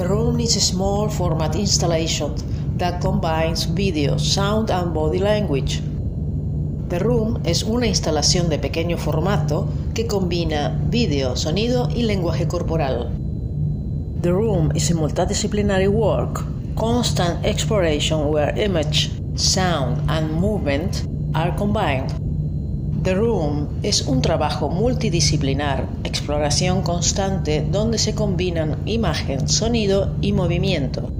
The Room is a small format installation that combines video, sound and body language. The Room es una instalación de pequeño formato que combina vídeo, sonido y lenguaje corporal. The Room is a multidisciplinary work, constant exploration where image, sound and movement are combined. The Room es un trabajo multidisciplinar, exploración constante donde se combinan imagen, sonido y movimiento.